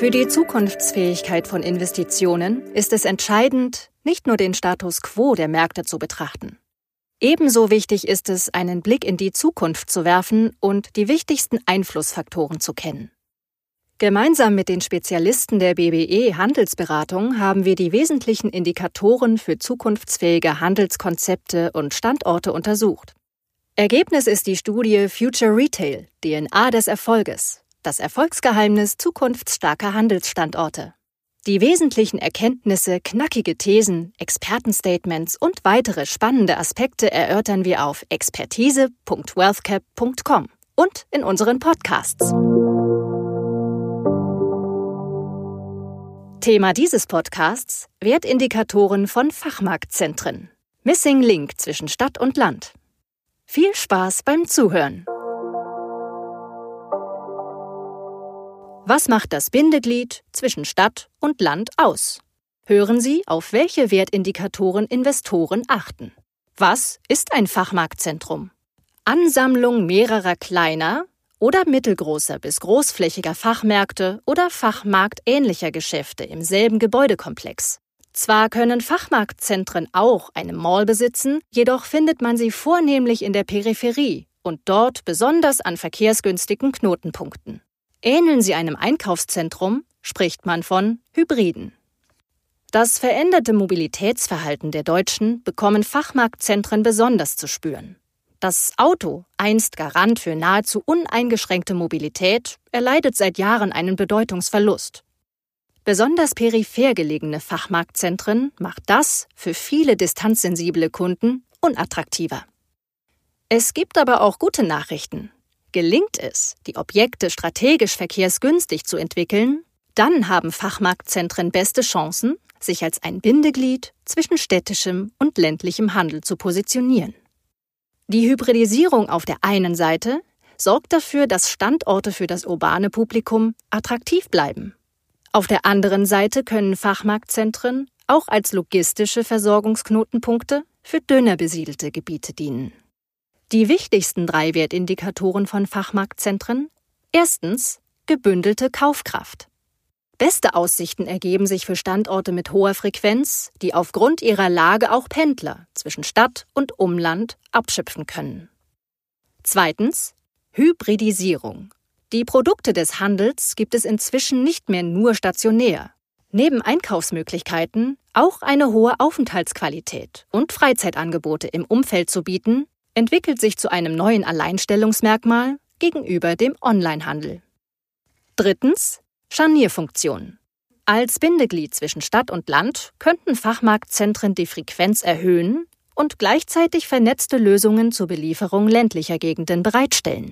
Für die Zukunftsfähigkeit von Investitionen ist es entscheidend, nicht nur den Status quo der Märkte zu betrachten. Ebenso wichtig ist es, einen Blick in die Zukunft zu werfen und die wichtigsten Einflussfaktoren zu kennen. Gemeinsam mit den Spezialisten der BBE Handelsberatung haben wir die wesentlichen Indikatoren für zukunftsfähige Handelskonzepte und Standorte untersucht. Ergebnis ist die Studie Future Retail, DNA des Erfolges, das Erfolgsgeheimnis zukunftsstarker Handelsstandorte. Die wesentlichen Erkenntnisse, knackige Thesen, Expertenstatements und weitere spannende Aspekte erörtern wir auf expertise.wealthcap.com und in unseren Podcasts. Thema dieses Podcasts Wertindikatoren von Fachmarktzentren. Missing Link zwischen Stadt und Land. Viel Spaß beim Zuhören. Was macht das Bindeglied zwischen Stadt und Land aus? Hören Sie, auf welche Wertindikatoren Investoren achten. Was ist ein Fachmarktzentrum? Ansammlung mehrerer kleiner, oder mittelgroßer bis großflächiger Fachmärkte oder fachmarktähnlicher Geschäfte im selben Gebäudekomplex. Zwar können Fachmarktzentren auch eine Mall besitzen, jedoch findet man sie vornehmlich in der Peripherie und dort besonders an verkehrsgünstigen Knotenpunkten. Ähneln sie einem Einkaufszentrum, spricht man von Hybriden. Das veränderte Mobilitätsverhalten der Deutschen bekommen Fachmarktzentren besonders zu spüren. Das Auto, einst Garant für nahezu uneingeschränkte Mobilität, erleidet seit Jahren einen Bedeutungsverlust. Besonders peripher gelegene Fachmarktzentren macht das für viele distanzsensible Kunden unattraktiver. Es gibt aber auch gute Nachrichten. Gelingt es, die Objekte strategisch verkehrsgünstig zu entwickeln, dann haben Fachmarktzentren beste Chancen, sich als ein Bindeglied zwischen städtischem und ländlichem Handel zu positionieren. Die Hybridisierung auf der einen Seite sorgt dafür, dass Standorte für das urbane Publikum attraktiv bleiben. Auf der anderen Seite können Fachmarktzentren auch als logistische Versorgungsknotenpunkte für dünner besiedelte Gebiete dienen. Die wichtigsten drei Wertindikatoren von Fachmarktzentren Erstens gebündelte Kaufkraft. Beste Aussichten ergeben sich für Standorte mit hoher Frequenz, die aufgrund ihrer Lage auch Pendler zwischen Stadt und Umland abschöpfen können. Zweitens Hybridisierung. Die Produkte des Handels gibt es inzwischen nicht mehr nur stationär. Neben Einkaufsmöglichkeiten auch eine hohe Aufenthaltsqualität und Freizeitangebote im Umfeld zu bieten, entwickelt sich zu einem neuen Alleinstellungsmerkmal gegenüber dem Onlinehandel. Drittens Scharnierfunktion. Als Bindeglied zwischen Stadt und Land könnten Fachmarktzentren die Frequenz erhöhen und gleichzeitig vernetzte Lösungen zur Belieferung ländlicher Gegenden bereitstellen.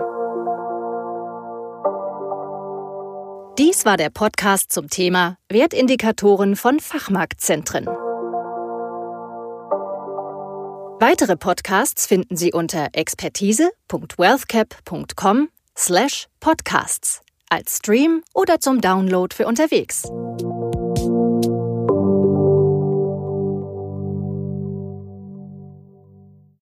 Dies war der Podcast zum Thema Wertindikatoren von Fachmarktzentren. Weitere Podcasts finden Sie unter expertise.wealthcap.com/podcasts als Stream oder zum Download für unterwegs.